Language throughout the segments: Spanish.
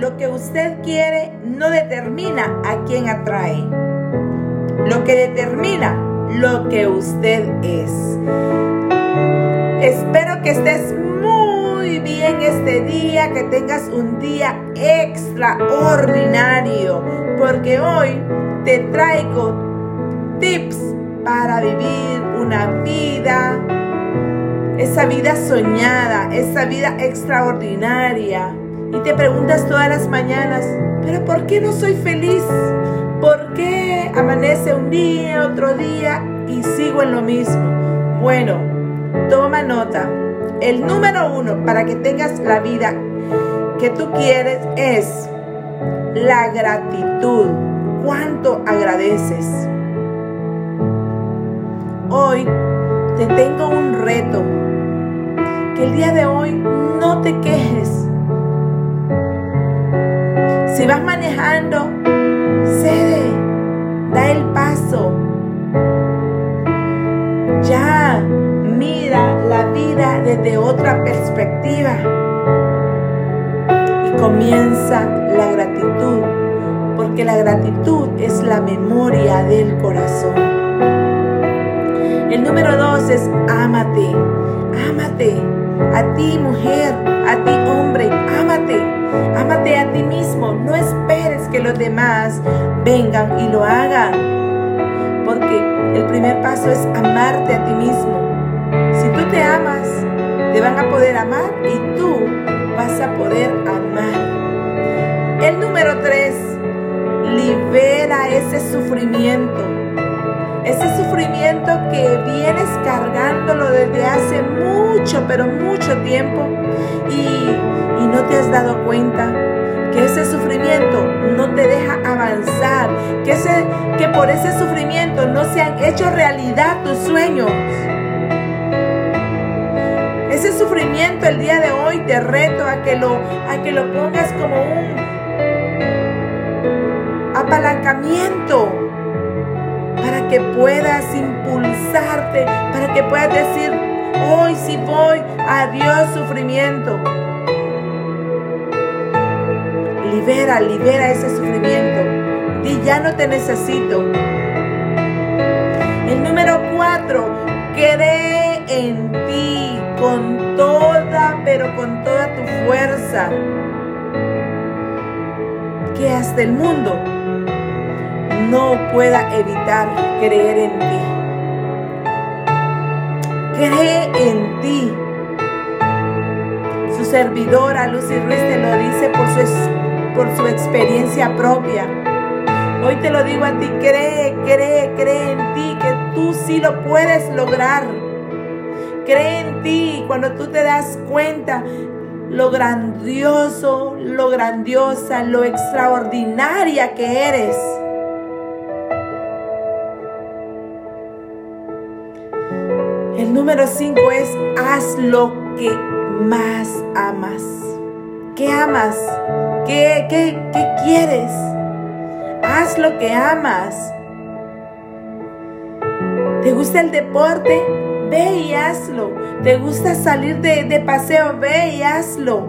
lo que usted quiere no determina a quién atrae. Lo que determina lo que usted es. Espero que estés muy bien este día, que tengas un día extraordinario, porque hoy te traigo tips para vivir una vida, esa vida soñada, esa vida extraordinaria. Y te preguntas todas las mañanas, pero ¿por qué no soy feliz? ¿Por qué amanece un día, otro día y sigo en lo mismo? Bueno, toma nota. El número uno para que tengas la vida que tú quieres es la gratitud. ¿Cuánto agradeces? Hoy te tengo un reto. Que el día de hoy no te quejes. Si vas manejando, cede, da el paso. Ya mira la vida desde otra perspectiva. Y comienza la gratitud, porque la gratitud es la memoria del corazón. El número dos es ámate, ámate. A ti mujer, a ti hombre, demás vengan y lo hagan. Porque el primer paso es amarte a ti mismo. Si tú te amas, te van a poder amar y tú vas a poder amar. El número tres, libera ese sufrimiento. Ese sufrimiento que vienes cargándolo desde hace mucho, pero mucho tiempo y, y no te has dado cuenta que ese sufrimiento no te deja avanzar, que, ese, que por ese sufrimiento no se han hecho realidad tus sueños. Ese sufrimiento el día de hoy te reto a que lo, a que lo pongas como un apalancamiento para que puedas impulsarte, para que puedas decir, hoy sí voy, adiós sufrimiento. Libera, libera ese sufrimiento. Di, ya no te necesito. El número cuatro, cree en ti con toda, pero con toda tu fuerza. Que hasta el mundo no pueda evitar creer en ti. Cree en ti. Su servidora Lucy Ruiz te lo dice por su, por su experiencia propia. Hoy te lo digo a ti, cree, cree, cree en ti, que tú sí lo puedes lograr. Cree en ti cuando tú te das cuenta lo grandioso, lo grandiosa, lo extraordinaria que eres. El número 5 es haz lo que más amas. ¿Qué amas? ¿Qué, qué, qué quieres? Haz lo que amas. ¿Te gusta el deporte? Ve y hazlo. ¿Te gusta salir de, de paseo? Ve y hazlo.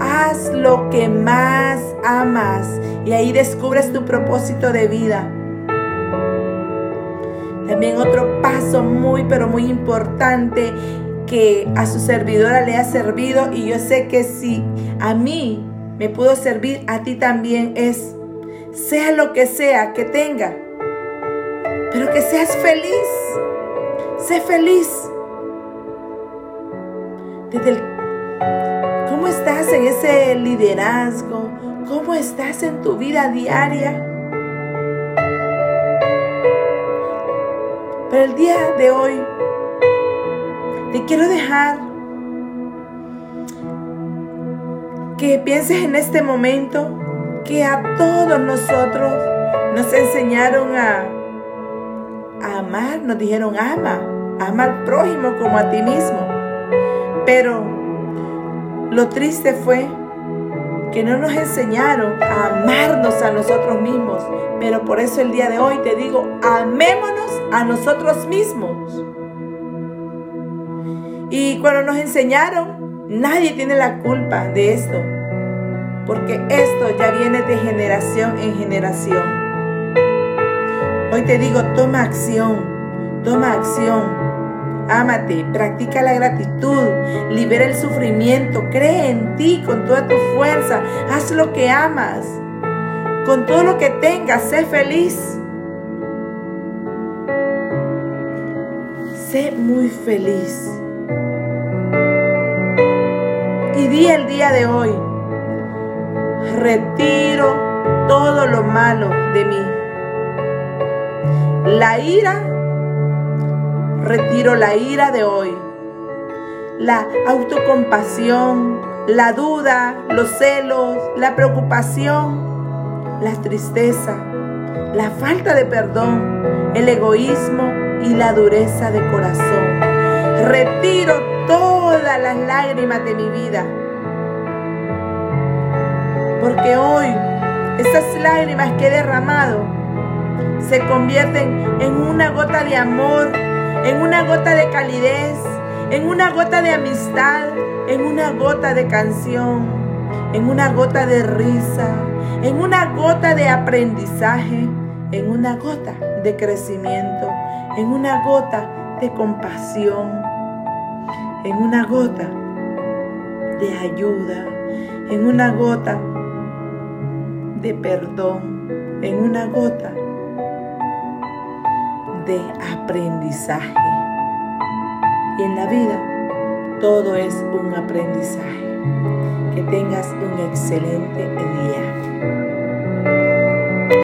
Haz lo que más amas y ahí descubres tu propósito de vida. También otro paso muy, pero muy importante que a su servidora le ha servido y yo sé que si a mí me pudo servir, a ti también es, sea lo que sea que tenga, pero que seas feliz, sé feliz. Desde el, ¿Cómo estás en ese liderazgo? ¿Cómo estás en tu vida diaria? Pero el día de hoy te quiero dejar que pienses en este momento que a todos nosotros nos enseñaron a, amar, nos dijeron ama, ama al prójimo como a ti mismo. Pero lo triste fue que no nos enseñaron a amarnos a nosotros mismos. Pero por eso el día de hoy te digo, amémonos a nosotros mismos. Y cuando nos enseñaron, nadie tiene la culpa de esto. porque esto ya viene de generación en generación. Hoy te digo, toma acción, toma acción. Ámate, practica la gratitud, libera el sufrimiento, cree en ti con toda tu fuerza, haz lo que amas, con todo lo que tengas, sé feliz. Sé muy feliz. Di el día de hoy, retiro todo lo malo de mí. La ira, retiro la ira de hoy. La autocompasión, la duda, los celos, la preocupación, la tristeza, la falta de perdón, el egoísmo y la dureza de corazón. Retiro todas las lágrimas de mi vida. Porque hoy esas lágrimas que he derramado se convierten en una gota de amor, en una gota de calidez, en una gota de amistad, en una gota de canción, en una gota de risa, en una gota de aprendizaje, en una gota de crecimiento, en una gota de compasión, en una gota de ayuda, en una gota de perdón, en una gota de aprendizaje. Y en la vida todo es un aprendizaje. Que tengas un excelente día.